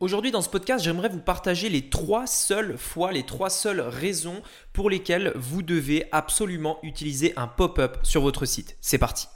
Aujourd'hui dans ce podcast, j'aimerais vous partager les trois seules fois, les trois seules raisons pour lesquelles vous devez absolument utiliser un pop-up sur votre site. C'est parti.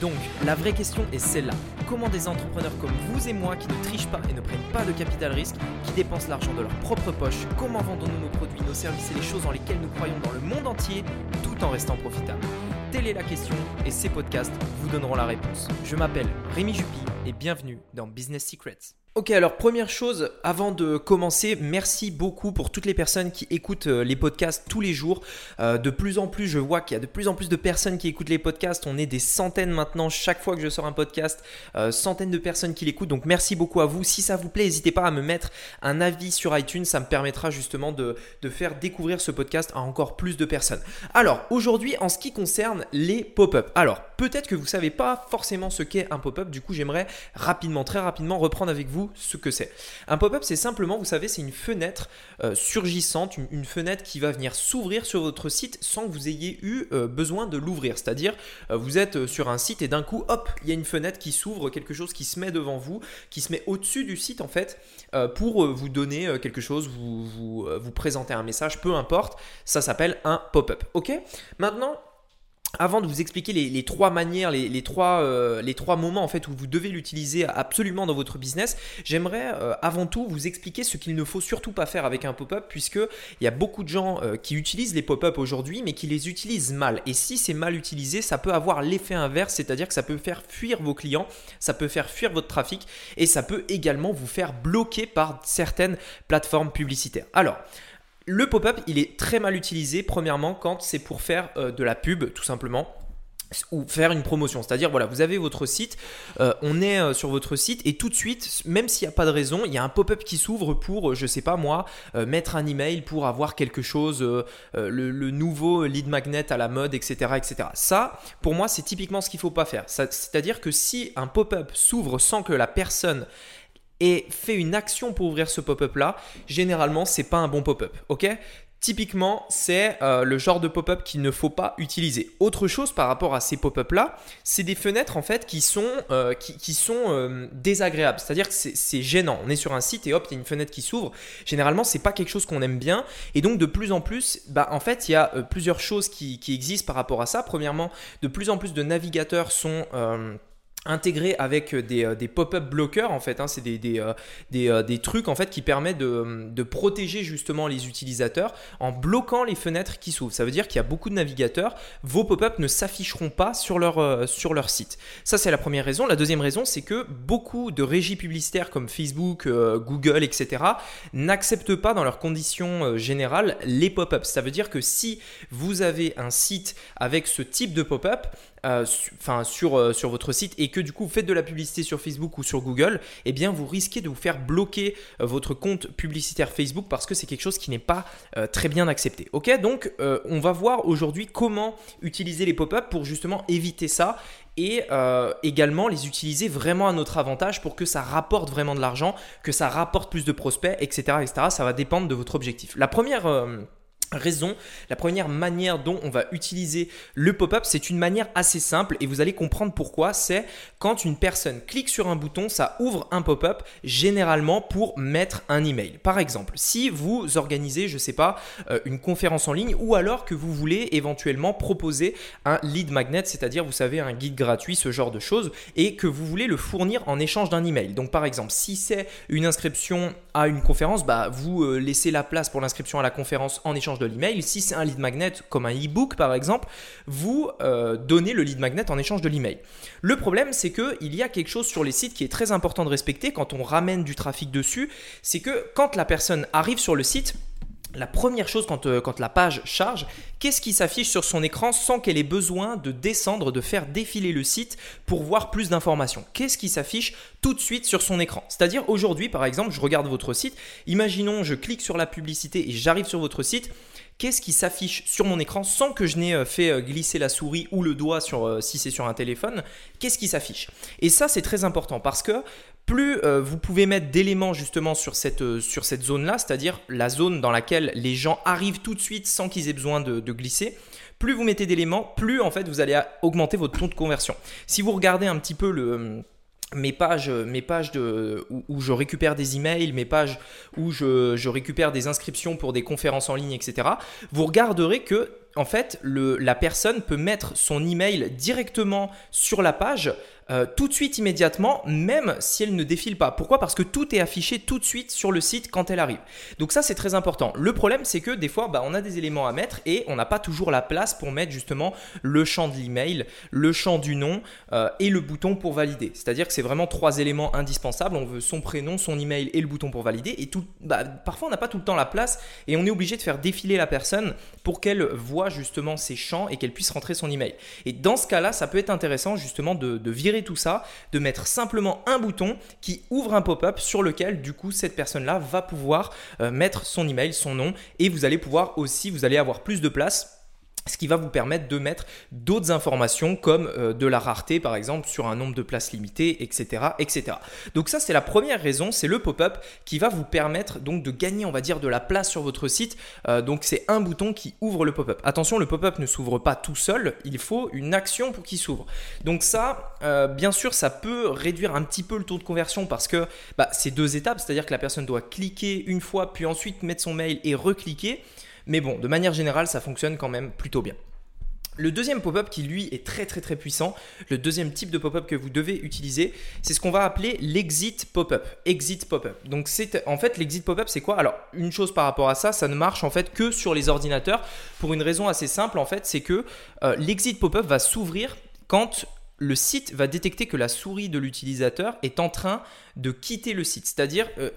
Donc, la vraie question est celle-là. Comment des entrepreneurs comme vous et moi qui ne trichent pas et ne prennent pas de capital risque, qui dépensent l'argent de leur propre poche, comment vendons-nous nos produits, nos services et les choses dans lesquelles nous croyons dans le monde entier tout en restant profitables? Telle est la question et ces podcasts vous donneront la réponse. Je m'appelle Rémi Jupy et bienvenue dans Business Secrets. Ok, alors première chose, avant de commencer, merci beaucoup pour toutes les personnes qui écoutent euh, les podcasts tous les jours. Euh, de plus en plus, je vois qu'il y a de plus en plus de personnes qui écoutent les podcasts. On est des centaines maintenant chaque fois que je sors un podcast, euh, centaines de personnes qui l'écoutent. Donc merci beaucoup à vous. Si ça vous plaît, n'hésitez pas à me mettre un avis sur iTunes. Ça me permettra justement de, de faire découvrir ce podcast à encore plus de personnes. Alors aujourd'hui, en ce qui concerne les pop-up. Alors peut-être que vous ne savez pas forcément ce qu'est un pop-up. Du coup, j'aimerais rapidement, très rapidement reprendre avec vous ce que c'est? Un pop-up, c'est simplement, vous savez, c'est une fenêtre euh, surgissante, une, fenêtre qui va venir s'ouvrir sur votre site sans que vous ayez eu euh, besoin de l'ouvrir. C'est-à-dire, euh, vous êtes sur un site et d'un coup, hop, il y a une fenêtre qui s'ouvre, quelque chose qui se met devant vous, qui se met au-dessus du site en fait, pour vous donner quelque chose, vous, vous, vous présenter un message, peu importe. Ça s'appelle un pop-up. Ok? Maintenant, avant de vous expliquer les, trois manières, les, trois, euh, les trois moments en fait où vous devez l'utiliser absolument dans votre business, j'aimerais euh, avant tout vous expliquer ce qu'il ne faut surtout pas faire avec un pop-up puisque il y a beaucoup de gens euh, qui utilisent les pop-up aujourd'hui mais qui les utilisent mal. Et si c'est mal utilisé, ça peut avoir l'effet inverse, c'est-à-dire que ça peut faire fuir vos clients, ça peut faire fuir votre trafic et ça peut également vous faire bloquer par certaines plateformes publicitaires. Alors, le pop-up, il est très mal utilisé, premièrement, quand c'est pour faire euh, de la pub, tout simplement ou faire une promotion. C'est-à-dire, voilà, vous avez votre site, euh, on est euh, sur votre site et tout de suite, même s'il n'y a pas de raison, il y a un pop-up qui s'ouvre pour, je sais pas moi, mettre un email pour avoir quelque chose, le, nouveau lead magnet à la mode, etc. etc. Ça, pour moi, c'est typiquement ce qu'il ne faut pas faire. C'est-à-dire que si un pop-up s'ouvre sans que la personne et fait une action pour ouvrir ce pop-up là, généralement c'est pas un bon pop-up, ok? Typiquement, c'est euh, le genre de pop-up qu'il ne faut pas utiliser. Autre chose par rapport à ces pop-up là, c'est des fenêtres en fait qui sont, euh, qui, sont euh, désagréables. C'est-à-dire que c'est gênant. On est sur un site et hop, il y a une fenêtre qui s'ouvre. Généralement, c'est pas quelque chose qu'on aime bien. Et donc de plus en plus, bah, en fait, il y a plusieurs choses qui, qui, existent par rapport à ça. Premièrement, de plus en plus de navigateurs sont intégré avec euh, des, euh, des pop-up bloqueurs en fait hein, c'est des, des, euh, des, trucs en fait qui permettent de, de, protéger justement les utilisateurs en bloquant les fenêtres qui s'ouvrent. Ça veut dire qu'il y a beaucoup de navigateurs. Vos pop-up ne s'afficheront pas sur leur, sur leur site. Ça c'est la première raison. La deuxième raison c'est que beaucoup de régies publicitaires comme Facebook Google etc n'acceptent pas dans leurs conditions générales les pop-up ça veut dire que si vous avez un site avec ce type de pop-up enfin sur, sur votre site et que du coup vous faites de la publicité sur Facebook ou sur Google, eh bien vous risquez de vous faire bloquer euh, votre compte publicitaire Facebook parce que c'est quelque chose qui n'est pas euh, très bien accepté. Ok, donc euh, on va voir aujourd'hui comment utiliser les pop-up pour justement éviter ça et également les utiliser vraiment à notre avantage pour que ça rapporte vraiment de l'argent, que ça rapporte plus de prospects, etc., etc. Ça va dépendre de votre objectif. La première raison, la première manière dont on va utiliser le pop-up, c'est une manière assez simple et vous allez comprendre pourquoi. C'est quand une personne clique sur un bouton, ça ouvre un pop-up généralement pour mettre un email. Par exemple, si vous organisez, je sais pas, euh, une conférence en ligne ou alors que vous voulez éventuellement proposer un lead magnet, c'est-à-dire vous savez un guide gratuit, ce genre de choses, et que vous voulez le fournir en échange d'un email. Donc par exemple, si c'est une inscription à une conférence, bah vous euh, laissez la place pour l'inscription à la conférence en échange de l'email. Si c'est un lead magnet comme un e-book par exemple, vous euh, donnez le lead magnet en échange de l'email. Le problème c'est qu'il y a quelque chose sur les sites qui est très important de respecter quand on ramène du trafic dessus, c'est que quand la personne arrive sur le site, la première chose quand, euh, quand la page charge, qu'est-ce qui s'affiche sur son écran sans qu'elle ait besoin de descendre, de faire défiler le site pour voir plus d'informations? Qu'est-ce qui s'affiche tout de suite sur son écran? C'est-à-dire aujourd'hui, par exemple, je regarde votre site, imaginons je clique sur la publicité et j'arrive sur votre site, qu'est-ce qui s'affiche sur mon écran sans que je n'ai euh, fait euh, glisser la souris ou le doigt sur, euh, si c'est sur un téléphone, qu'est-ce qui s'affiche? Et ça, c'est très important parce que plus vous pouvez mettre d'éléments justement sur cette, cette zone-là, c'est-à-dire la zone dans laquelle les gens arrivent tout de suite sans qu'ils aient besoin de, de glisser, plus vous mettez d'éléments, plus en fait vous allez augmenter votre taux de conversion. Si vous regardez un petit peu le mes pages, mes pages de, où, je récupère des emails, mes pages où je, récupère des inscriptions pour des conférences en ligne, etc., vous regarderez que en fait, la personne peut mettre son email directement sur la page euh, tout de suite, immédiatement, même si elle ne défile pas. Pourquoi? Parce que tout est affiché tout de suite sur le site quand elle arrive. Donc ça, c'est très important. Le problème, c'est que des fois, bah, on a des éléments à mettre et on n'a pas toujours la place pour mettre justement le champ de l'email, le champ du nom euh, et le bouton pour valider. C'est-à-dire que c'est vraiment trois éléments indispensables. On veut son prénom, son email et le bouton pour valider. Et tout, bah, parfois, on n'a pas tout le temps la place et on est obligé de faire défiler la personne pour qu'elle voit justement ces champs et qu'elle puisse rentrer son email. Et dans ce cas-là, ça peut être intéressant justement de, de virer tout ça, de mettre simplement un bouton qui ouvre un pop-up sur lequel du coup cette personne-là va pouvoir euh, mettre son email, son nom et vous allez pouvoir aussi, vous allez avoir plus de place ce qui va vous permettre de mettre d'autres informations comme euh, de la rareté par exemple sur un nombre de places limitées, etc. etc. Donc ça c'est la première raison, c'est le pop-up qui va vous permettre donc de gagner on va dire de la place sur votre site. Euh, donc c'est un bouton qui ouvre le pop-up. Attention le pop-up ne s'ouvre pas tout seul, il faut une action pour qu'il s'ouvre. Donc ça euh, bien sûr ça peut réduire un petit peu le taux de conversion parce que bah, c'est deux étapes, c'est-à-dire que la personne doit cliquer une fois puis ensuite mettre son mail et recliquer. Mais bon, de manière générale, ça fonctionne quand même plutôt bien. Le deuxième pop-up qui lui est très très très puissant, le deuxième type de pop-up que vous devez utiliser, c'est ce qu'on va appeler l'exit pop-up. Exit pop-up. Donc c'est en fait l'exit pop-up c'est quoi? Alors une chose par rapport à ça, ça ne marche en fait que sur les ordinateurs pour une raison assez simple en fait, c'est que euh, l'exit pop-up va s'ouvrir quand le site va détecter que la souris de l'utilisateur est en train de quitter le site, c'est-à-dire euh,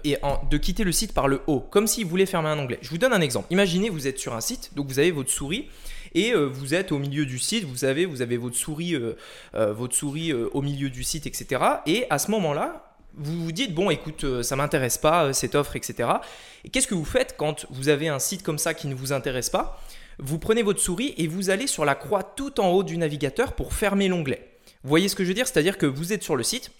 de quitter le site par le haut, comme s'il voulait fermer un onglet. Je vous donne un exemple. Imaginez vous êtes sur un site, donc vous avez votre souris et euh, vous êtes au milieu du site, vous savez, vous avez votre souris, euh, votre souris au milieu du site, etc. Et à ce moment-là, vous vous dites bon, écoute, ça m'intéresse pas cette offre, etc. Et qu'est-ce que vous faites quand vous avez un site comme ça qui ne vous intéresse pas? Vous prenez votre souris et vous allez sur la croix tout en haut du navigateur pour fermer l'onglet. Vous voyez ce que je veux dire? C'est-à-dire que vous êtes sur le site,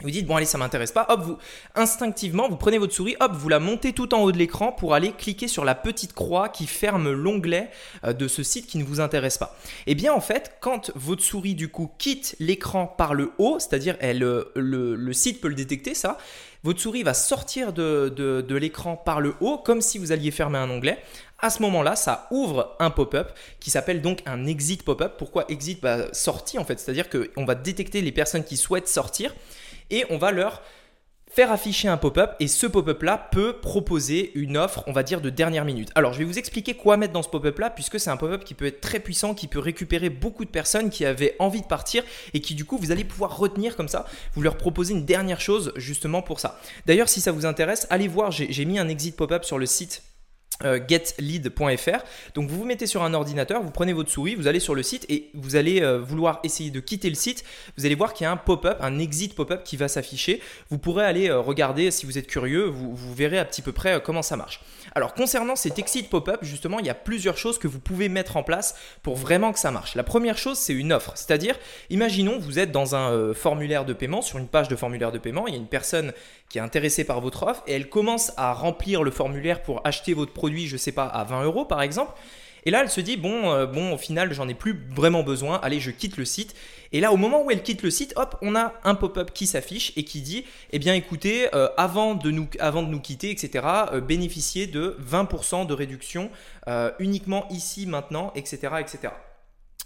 vous dites bon allez ça m'intéresse pas, hop vous instinctivement vous prenez votre souris, hop vous la montez tout en haut de l'écran pour aller cliquer sur la petite croix qui ferme l'onglet euh, de ce site qui ne vous intéresse pas. Et eh bien en fait quand votre souris du coup quitte l'écran par le haut, c'est-à-dire euh, le, site peut le détecter ça, votre souris va sortir de, de l'écran par le haut comme si vous alliez fermer un onglet à ce moment-là, ça ouvre un pop-up qui s'appelle donc un exit pop-up. Pourquoi exit? Bah, Sortie en fait, c'est-à-dire qu'on va détecter les personnes qui souhaitent sortir et on va leur faire afficher un pop-up et ce pop-up là peut proposer une offre, on va dire, de dernière minute. Alors je vais vous expliquer quoi mettre dans ce pop-up là puisque c'est un pop-up qui peut être très puissant, qui peut récupérer beaucoup de personnes qui avaient envie de partir et qui du coup vous allez pouvoir retenir comme ça, vous leur proposez une dernière chose justement pour ça. D'ailleurs si ça vous intéresse, allez voir, j'ai mis un exit pop-up sur le site getlead.fr. Donc vous vous mettez sur un ordinateur, vous prenez votre souris, vous allez sur le site et vous allez euh, vouloir essayer de quitter le site. Vous allez voir qu'il y a un pop-up, un exit pop-up qui va s'afficher. Vous pourrez aller euh, regarder si vous êtes curieux, vous, vous verrez à petit peu près comment ça marche. Alors concernant cet exit pop-up, justement, il y a plusieurs choses que vous pouvez mettre en place pour vraiment que ça marche. La première chose, c'est une offre. C'est-à-dire, imaginons, vous êtes dans un formulaire de paiement, sur une page de formulaire de paiement, il y a une personne qui est intéressée par votre offre et elle commence à remplir le formulaire pour acheter votre produit, je sais pas, à 20 euros par exemple. Et là, elle se dit bon, euh, bon, au final, j'en ai plus vraiment besoin. Allez, je quitte le site. Et là, au moment où elle quitte le site, hop, on a un pop-up qui s'affiche et qui dit eh bien, écoutez, euh, avant de nous, avant de nous quitter, etc. Euh, bénéficiez de 20% de réduction uniquement ici, maintenant, etc., etc.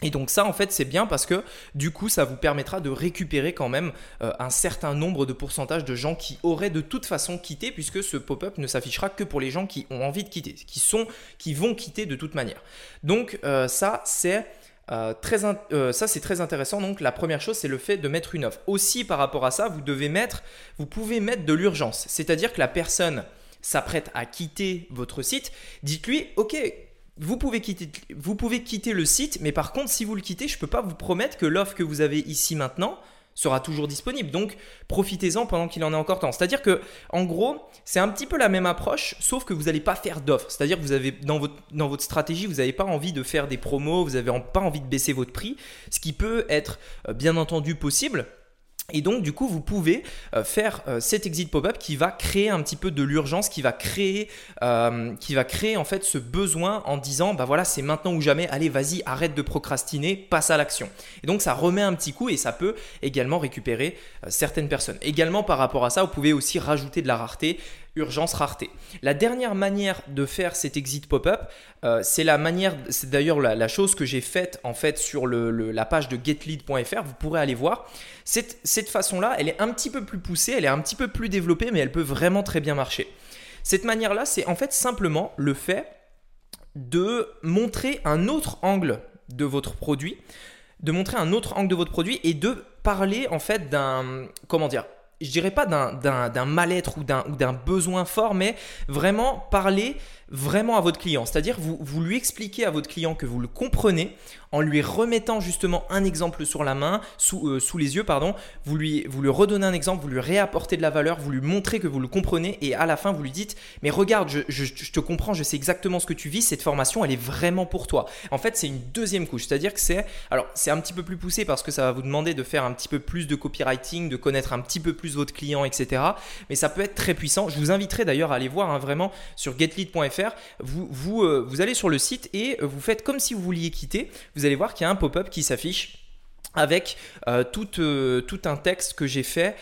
Et donc ça en fait c'est bien parce que du coup ça vous permettra de récupérer quand même euh, un certain nombre de pourcentage de gens qui auraient de toute façon quitté puisque ce pop-up ne s'affichera que pour les gens qui ont envie de quitter, qui sont, qui vont quitter de toute manière. Donc euh, ça c'est euh, très ça c'est très intéressant. Donc la première chose c'est le fait de mettre une offre. Aussi par rapport à ça vous devez mettre, vous pouvez mettre de l'urgence, c'est-à-dire que la personne s'apprête à quitter votre site, dites-lui ok vous pouvez, quitter, le site, mais par contre, si vous le quittez, je ne peux pas vous promettre que l'offre que vous avez ici maintenant sera toujours disponible. Donc, profitez-en pendant qu'il en est encore temps. C'est-à-dire que, en gros, c'est un petit peu la même approche, sauf que vous n'allez pas faire d'offre. C'est-à-dire que vous avez dans votre, dans votre stratégie, vous n'avez pas envie de faire des promos, vous n'avez pas envie de baisser votre prix, ce qui peut être euh, bien entendu possible. Et donc, du coup, vous pouvez euh, faire euh, cet exit pop-up qui va créer un petit peu de l'urgence, qui va créer, euh, qui va créer en fait ce besoin en disant, bah voilà, c'est maintenant ou jamais. Allez, vas-y, arrête de procrastiner, passe à l'action. Et donc, ça remet un petit coup et ça peut également récupérer certaines personnes. Également, par rapport à ça, vous pouvez aussi rajouter de la rareté urgence rareté. La dernière manière de faire cet exit pop-up, euh, c'est la manière, c'est d'ailleurs la, chose que j'ai faite en fait sur la page de getlead.fr. Vous pourrez aller voir. Cette, cette façon-là, elle est un petit peu plus poussée, elle est un petit peu plus développée, mais elle peut vraiment très bien marcher. Cette manière-là, c'est en fait simplement le fait de montrer un autre angle de votre produit, de montrer un autre angle de votre produit et de parler en fait d'un comment dire je dirais pas d'un mal-être ou d'un besoin fort, mais vraiment parler vraiment à votre client. C'est-à-dire, vous, vous lui expliquez à votre client que vous le comprenez en lui remettant justement un exemple sur la main, sous, euh, sous les yeux, pardon. Vous lui, vous lui redonnez un exemple, vous lui réapportez de la valeur, vous lui montrez que vous le comprenez et à la fin, vous lui dites Mais regarde, je, je, te comprends, je sais exactement ce que tu vis, cette formation, elle est vraiment pour toi. En fait, c'est une deuxième couche. C'est-à-dire que c'est. Alors, c'est un petit peu plus poussé parce que ça va vous demander de faire un petit peu plus de copywriting, de connaître un petit peu plus votre client, etc. Mais ça peut être très puissant. Je vous inviterai d'ailleurs à aller voir hein, vraiment sur getlead.fr vous, vous, euh, vous allez sur le site et vous faites comme si vous vouliez quitter. Vous allez voir qu'il y a un pop-up qui s'affiche avec euh, tout, euh, tout, un texte que j'ai fait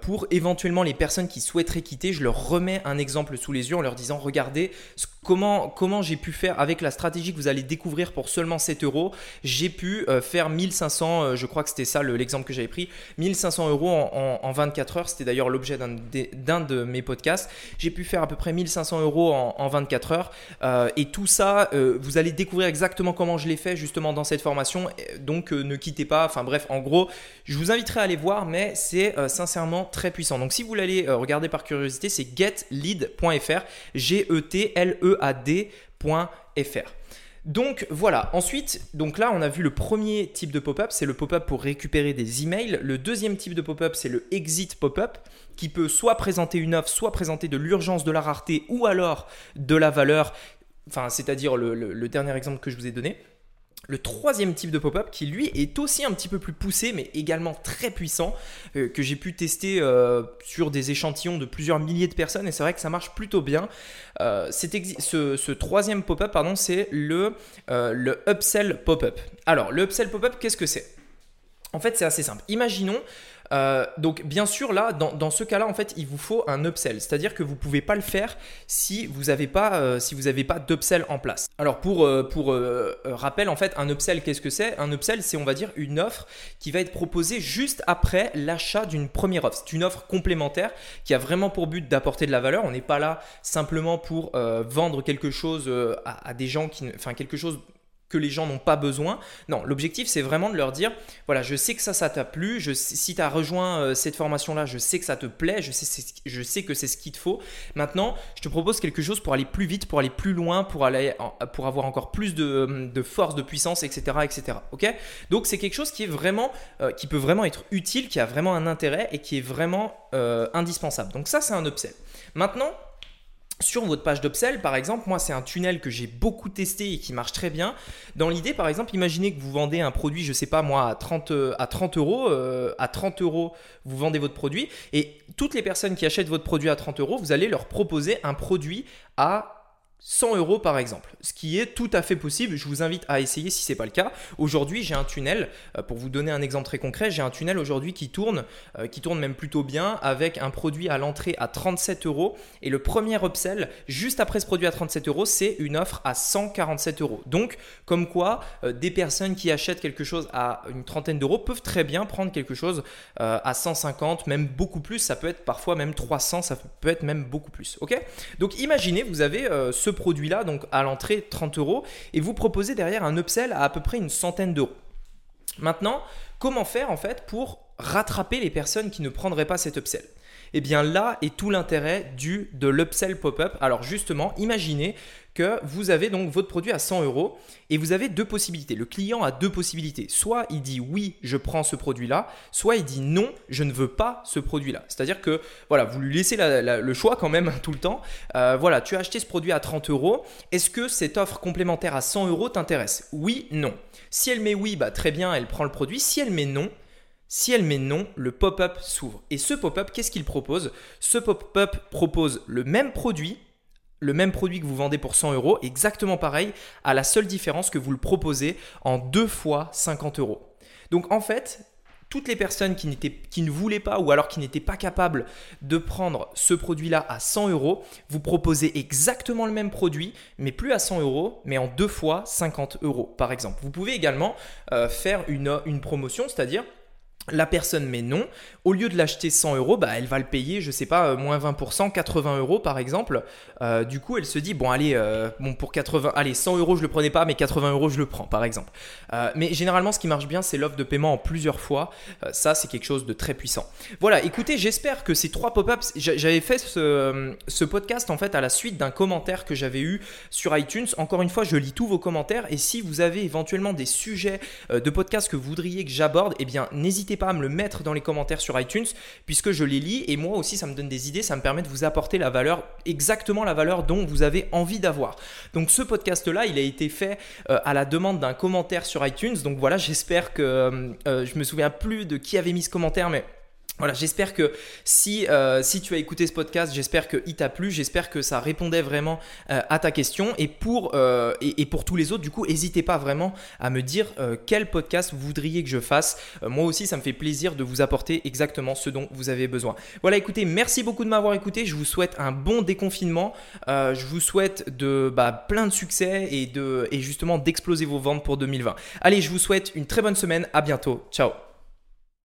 pour éventuellement les personnes qui souhaiteraient quitter. Je leur remets un exemple sous les yeux en leur disant regardez ce comment, j'ai pu faire avec la stratégie que vous allez découvrir pour seulement 7 euros. J'ai pu euh, faire 1500, euh, je crois que c'était ça l'exemple que j'avais pris, 1500 euros en, 24 heures. C'était d'ailleurs l'objet d'un de mes podcasts. J'ai pu faire à peu près 1500 euros en, 24 heures. Euh, et tout ça, vous allez découvrir exactement comment je l'ai fait justement dans cette formation. Donc ne quittez pas. Enfin bref, en gros, je vous inviterai à aller voir, mais c'est sincèrement très puissant. Donc si vous voulez regarder par curiosité, c'est getlead.fr. G-E-T-L-E ad.fr. Donc voilà, ensuite, donc là on a vu le premier type de pop-up, c'est le pop-up pour récupérer des emails. Le deuxième type de pop-up, c'est le exit pop-up, qui peut soit présenter une offre, soit présenter de l'urgence, de la rareté, ou alors de la valeur, enfin c'est-à-dire le dernier exemple que je vous ai donné. Le troisième type de pop-up qui lui est aussi un petit peu plus poussé mais également très puissant euh, que j'ai pu tester euh, sur des échantillons de plusieurs milliers de personnes et c'est vrai que ça marche plutôt bien. Euh, ce, troisième pop-up pardon c'est le, le upsell pop-up. Alors le upsell pop-up qu'est-ce que c'est? En fait c'est assez simple. Imaginons euh, donc bien sûr là, dans, ce cas-là, en fait, il vous faut un upsell, c'est-à-dire que vous pouvez pas le faire si vous n'avez pas, euh, si vous pas d'upsell en place. Alors pour, euh, rappel, en fait, un upsell, qu'est-ce que c'est? Un upsell, c'est on va dire une offre qui va être proposée juste après l'achat d'une première offre. C'est une offre complémentaire qui a vraiment pour but d'apporter de la valeur. On n'est pas là simplement pour vendre quelque chose à, à, des gens qui, enfin quelque chose que les gens n'ont pas besoin. Non, l'objectif c'est vraiment de leur dire voilà, je sais que ça, ça t'a plu, je, si tu as rejoint euh, cette formation-là, je sais que ça te plaît, je sais, je sais que c'est ce qu'il te faut. Maintenant, je te propose quelque chose pour aller plus vite, pour aller plus loin, pour, aller, pour avoir encore plus de, de force, de puissance, etc. etc. ok? Donc c'est quelque chose qui, est vraiment, euh, qui peut vraiment être utile, qui a vraiment un intérêt et qui est vraiment euh, indispensable. Donc ça, c'est un upsell. Maintenant, sur votre page d'upsell, par exemple, moi, c'est un tunnel que j'ai beaucoup testé et qui marche très bien. Dans l'idée, par exemple, imaginez que vous vendez un produit, je sais pas moi, à 30, à 30 euros. Euh, à 30 euros, vous vendez votre produit. Et toutes les personnes qui achètent votre produit à 30 euros, vous allez leur proposer un produit à 100 euros par exemple, ce qui est tout à fait possible. Je vous invite à essayer si ce n'est pas le cas. Aujourd'hui, j'ai un tunnel, euh, pour vous donner un exemple très concret, j'ai un tunnel aujourd'hui qui tourne, euh, qui tourne même plutôt bien avec un produit à l'entrée à 37 euros. Et le premier upsell, juste après ce produit à 37 euros, c'est une offre à 147 euros. Donc, comme quoi, euh, des personnes qui achètent quelque chose à une trentaine d'euros peuvent très bien prendre quelque chose à 150, même beaucoup plus. Ça peut être parfois même 300, ça peut être même beaucoup plus. Ok? Donc, imaginez, vous avez ce produit-là, donc à l'entrée 30 euros, et vous proposez derrière un upsell à à peu près une centaine d'euros. Maintenant, comment faire en fait pour rattraper les personnes qui ne prendraient pas cet upsell? Et eh bien là est tout l'intérêt du de l'upsell pop-up. Alors justement, imaginez que vous avez donc votre produit à 100 euros et vous avez deux possibilités. Le client a deux possibilités. Soit il dit oui, je prends ce produit-là, soit il dit non, je ne veux pas ce produit-là. C'est-à-dire que voilà, vous lui laissez le choix quand même tout le temps. Euh, voilà, tu as acheté ce produit à 30 euros. Est-ce que cette offre complémentaire à 100 euros t'intéresse? Oui, non. Si elle met oui, bah, très bien, elle prend le produit. Si elle met non, Si elle met non, le pop-up s'ouvre. Et ce pop-up, qu'est-ce qu'il propose? Ce pop-up propose le même produit, le même produit que vous vendez pour 100 euros, exactement pareil, à la seule différence que vous le proposez en deux fois 50 euros. Donc en fait, toutes les personnes qui, qui ne voulaient pas ou alors qui n'étaient pas capables de prendre ce produit-là à 100 euros, vous proposez exactement le même produit, mais plus à 100 euros, mais en deux fois 50 euros par exemple. Vous pouvez également euh, faire une, une promotion, c'est-à-dire la personne met non. Au lieu de l'acheter 100 euros, bah, elle va le payer, je sais pas, euh, moins 20%, 80 euros par exemple. Euh, du coup, elle se dit, bon, allez, euh, bon, pour 80, allez, 100 euros, je le prenais pas, mais 80 euros, je le prends, par exemple. mais généralement, ce qui marche bien, c'est l'offre de paiement en plusieurs fois. ça, c'est quelque chose de très puissant. Voilà, écoutez, j'espère que ces trois pop-ups, j'avais fait ce, podcast en fait à la suite d'un commentaire que j'avais eu sur iTunes. Encore une fois, je lis tous vos commentaires et si vous avez éventuellement des sujets de podcast que vous voudriez que j'aborde, eh bien, n'hésitez pas à me le mettre dans les commentaires sur iTunes, puisque je les lis et moi aussi ça me donne des idées, ça me permet de vous apporter la valeur, exactement la valeur dont vous avez envie d'avoir. Donc ce podcast-là, il a été fait euh, à la demande d'un commentaire sur iTunes. Donc voilà, j'espère que euh, euh, je me souviens plus de qui avait mis ce commentaire, mais voilà, j'espère que si, euh, si tu as écouté ce podcast, j'espère qu'il t'a plu, j'espère que ça répondait vraiment euh, à ta question. Et pour, euh, et, pour tous les autres, du coup, n'hésitez pas vraiment à me dire quel podcast vous voudriez que je fasse. moi aussi, ça me fait plaisir de vous apporter exactement ce dont vous avez besoin. Voilà, écoutez, merci beaucoup de m'avoir écouté. Je vous souhaite un bon déconfinement. je vous souhaite de bah, plein de succès et, de, et justement d'exploser vos ventes pour 2020. Allez, je vous souhaite une très bonne semaine. À bientôt. Ciao